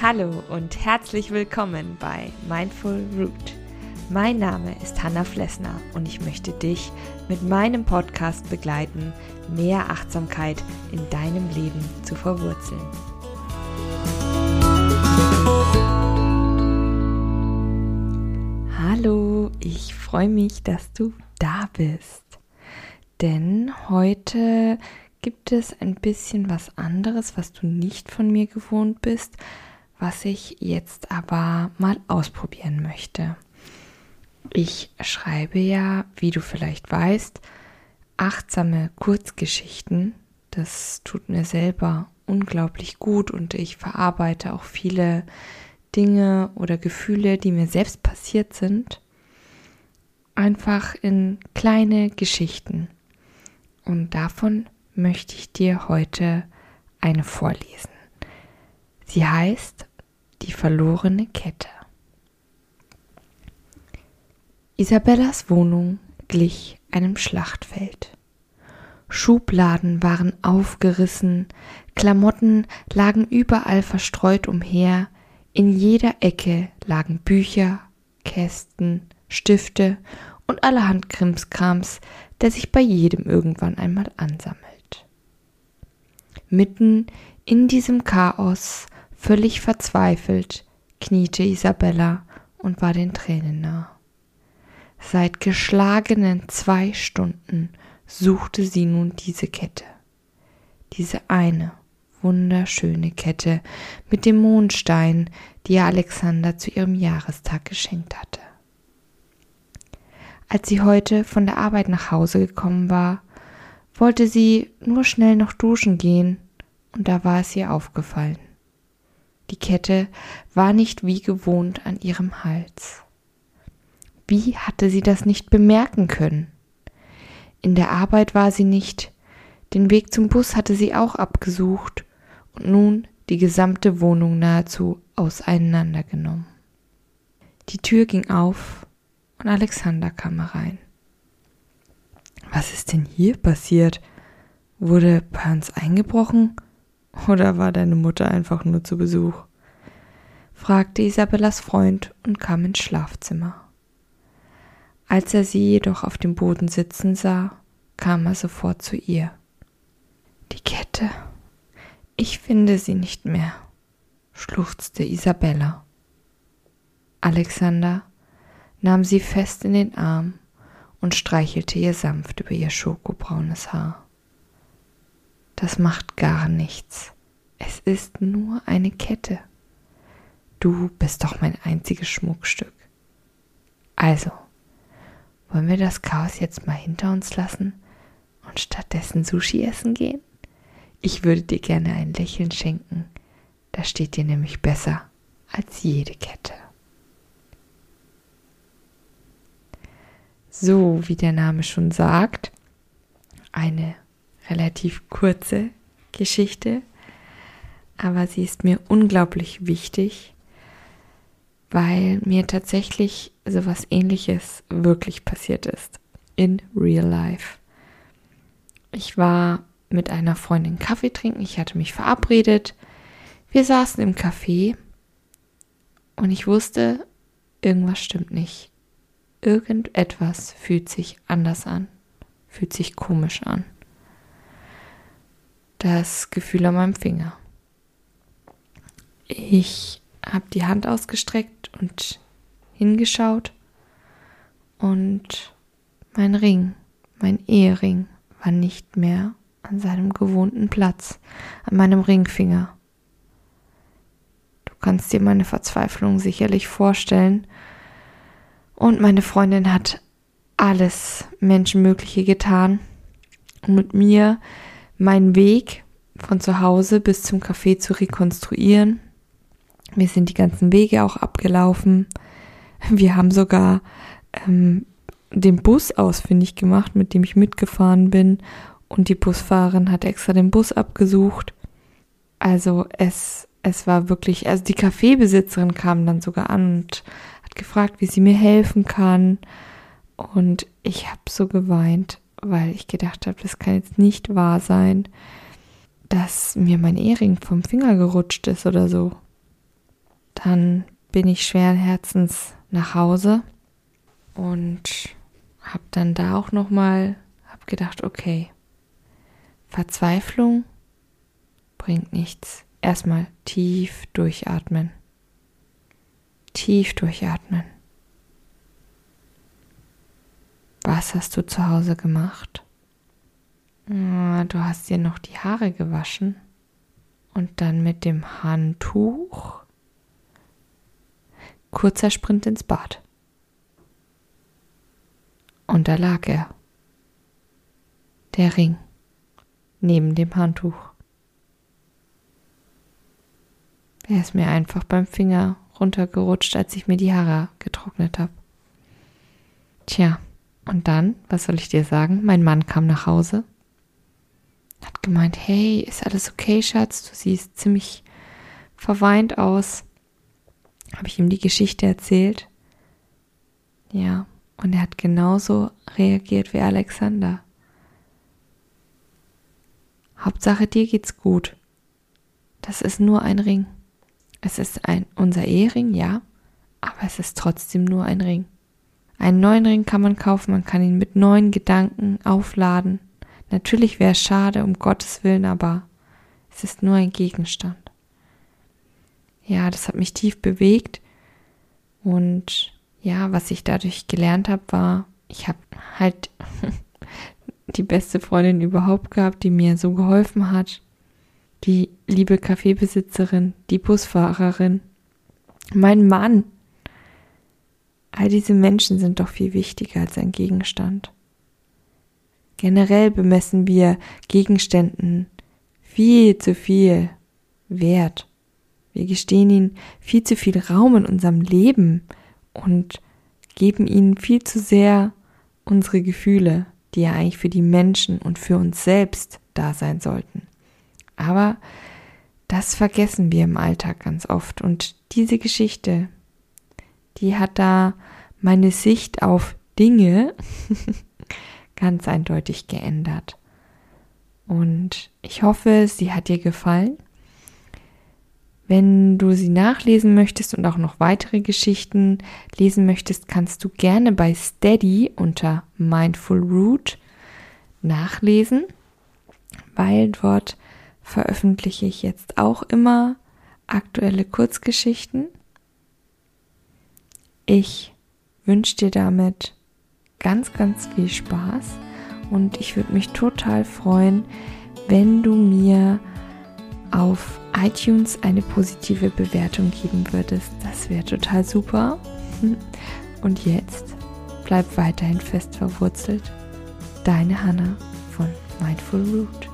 Hallo und herzlich willkommen bei Mindful Root. Mein Name ist Hanna Flessner und ich möchte dich mit meinem Podcast begleiten, mehr Achtsamkeit in deinem Leben zu verwurzeln. Hallo, ich freue mich, dass du da bist. Denn heute gibt es ein bisschen was anderes, was du nicht von mir gewohnt bist was ich jetzt aber mal ausprobieren möchte. Ich schreibe ja, wie du vielleicht weißt, achtsame Kurzgeschichten. Das tut mir selber unglaublich gut und ich verarbeite auch viele Dinge oder Gefühle, die mir selbst passiert sind, einfach in kleine Geschichten. Und davon möchte ich dir heute eine vorlesen. Sie heißt die verlorene Kette. Isabellas Wohnung glich einem Schlachtfeld. Schubladen waren aufgerissen, Klamotten lagen überall verstreut umher, in jeder Ecke lagen Bücher, Kästen, Stifte und allerhand Krimskrams, der sich bei jedem irgendwann einmal ansammelt. Mitten in diesem Chaos Völlig verzweifelt kniete Isabella und war den Tränen nah. Seit geschlagenen zwei Stunden suchte sie nun diese Kette. Diese eine wunderschöne Kette mit dem Mondstein, die ihr Alexander zu ihrem Jahrestag geschenkt hatte. Als sie heute von der Arbeit nach Hause gekommen war, wollte sie nur schnell noch duschen gehen, und da war es ihr aufgefallen. Die Kette war nicht wie gewohnt an ihrem Hals. Wie hatte sie das nicht bemerken können? In der Arbeit war sie nicht, den Weg zum Bus hatte sie auch abgesucht und nun die gesamte Wohnung nahezu auseinandergenommen. Die Tür ging auf und Alexander kam herein. Was ist denn hier passiert? Wurde uns eingebrochen? Oder war deine Mutter einfach nur zu Besuch? fragte Isabellas Freund und kam ins Schlafzimmer. Als er sie jedoch auf dem Boden sitzen sah, kam er sofort zu ihr. Die Kette. Ich finde sie nicht mehr, schluchzte Isabella. Alexander nahm sie fest in den Arm und streichelte ihr sanft über ihr schokobraunes Haar. Das macht gar nichts. Es ist nur eine Kette. Du bist doch mein einziges Schmuckstück. Also, wollen wir das Chaos jetzt mal hinter uns lassen und stattdessen Sushi essen gehen? Ich würde dir gerne ein Lächeln schenken. Das steht dir nämlich besser als jede Kette. So, wie der Name schon sagt, eine relativ kurze Geschichte, aber sie ist mir unglaublich wichtig, weil mir tatsächlich sowas ähnliches wirklich passiert ist in real life. Ich war mit einer Freundin Kaffee trinken, ich hatte mich verabredet. Wir saßen im Café und ich wusste, irgendwas stimmt nicht. Irgendetwas fühlt sich anders an, fühlt sich komisch an das Gefühl an meinem Finger. Ich habe die Hand ausgestreckt und hingeschaut und mein Ring, mein Ehering war nicht mehr an seinem gewohnten Platz, an meinem Ringfinger. Du kannst dir meine Verzweiflung sicherlich vorstellen. Und meine Freundin hat alles Menschenmögliche getan, um mit mir meinen Weg von zu Hause bis zum Café zu rekonstruieren. Wir sind die ganzen Wege auch abgelaufen. Wir haben sogar ähm, den Bus ausfindig gemacht, mit dem ich mitgefahren bin. Und die Busfahrerin hat extra den Bus abgesucht. Also es, es war wirklich, also die Kaffeebesitzerin kam dann sogar an und gefragt, wie sie mir helfen kann. Und ich habe so geweint. weil ich gedacht habe, das kann jetzt nicht wahr sein, dass mir mein Ehering vom Finger gerutscht ist oder so. Dann bin ich schweren Herzens nach Hause und habe dann da auch noch mal hab gedacht, okay, Verzweiflung bringt nichts. Erstmal tief durchatmen. Tief durchatmen. Was hast du zu Hause gemacht? Ah, du hast dir noch die Haare gewaschen und dann mit dem Handtuch kurzer Sprint ins Bad. Und da lag er. Der Ring neben dem Handtuch. Er ist mir einfach beim Finger runtergerutscht, als ich mir die Haare getrocknet habe. Tja, und dann, was soll ich dir sagen? Mein Mann kam nach Hause, hat gemeint, hey, ist alles okay, Schatz? Du siehst ziemlich verweint aus. Habe ich ihm die Geschichte erzählt? Ja, und er hat genauso reagiert wie Alexander. Hauptsache dir geht's gut. Das ist nur ein Ring. Es ist ein unser Ehering, ja, aber es ist trotzdem nur ein Ring. Einen neuen Ring kann man kaufen, man kann ihn mit neuen Gedanken aufladen. Natürlich wäre es schade, um Gottes Willen, aber es ist nur ein Gegenstand. Ja, das hat mich tief bewegt und ja, was ich dadurch gelernt habe, war, ich habe halt die beste Freundin überhaupt gehabt, die mir so geholfen hat. Die liebe Kaffeebesitzerin, die Busfahrerin, mein Mann. All diese Menschen sind doch viel wichtiger als ein Gegenstand. Generell bemessen wir Gegenständen viel zu viel Wert. Wir gestehen ihnen viel zu viel Raum in unserem Leben und geben ihnen viel zu sehr unsere Gefühle, die ja eigentlich für die Menschen und für uns selbst da sein sollten. Aber das vergessen wir im Alltag ganz oft. Und diese Geschichte, die hat da meine Sicht auf Dinge ganz eindeutig geändert. Und ich hoffe, sie hat dir gefallen. Wenn du sie nachlesen möchtest und auch noch weitere Geschichten lesen möchtest, kannst du gerne bei Steady unter Mindful Root nachlesen, weil dort veröffentliche ich jetzt auch immer aktuelle Kurzgeschichten. Ich wünsche dir damit ganz, ganz viel Spaß und ich würde mich total freuen, wenn du mir auf iTunes eine positive Bewertung geben würdest. Das wäre total super. Und jetzt bleib weiterhin fest verwurzelt. Deine Hanna von Mindful Root.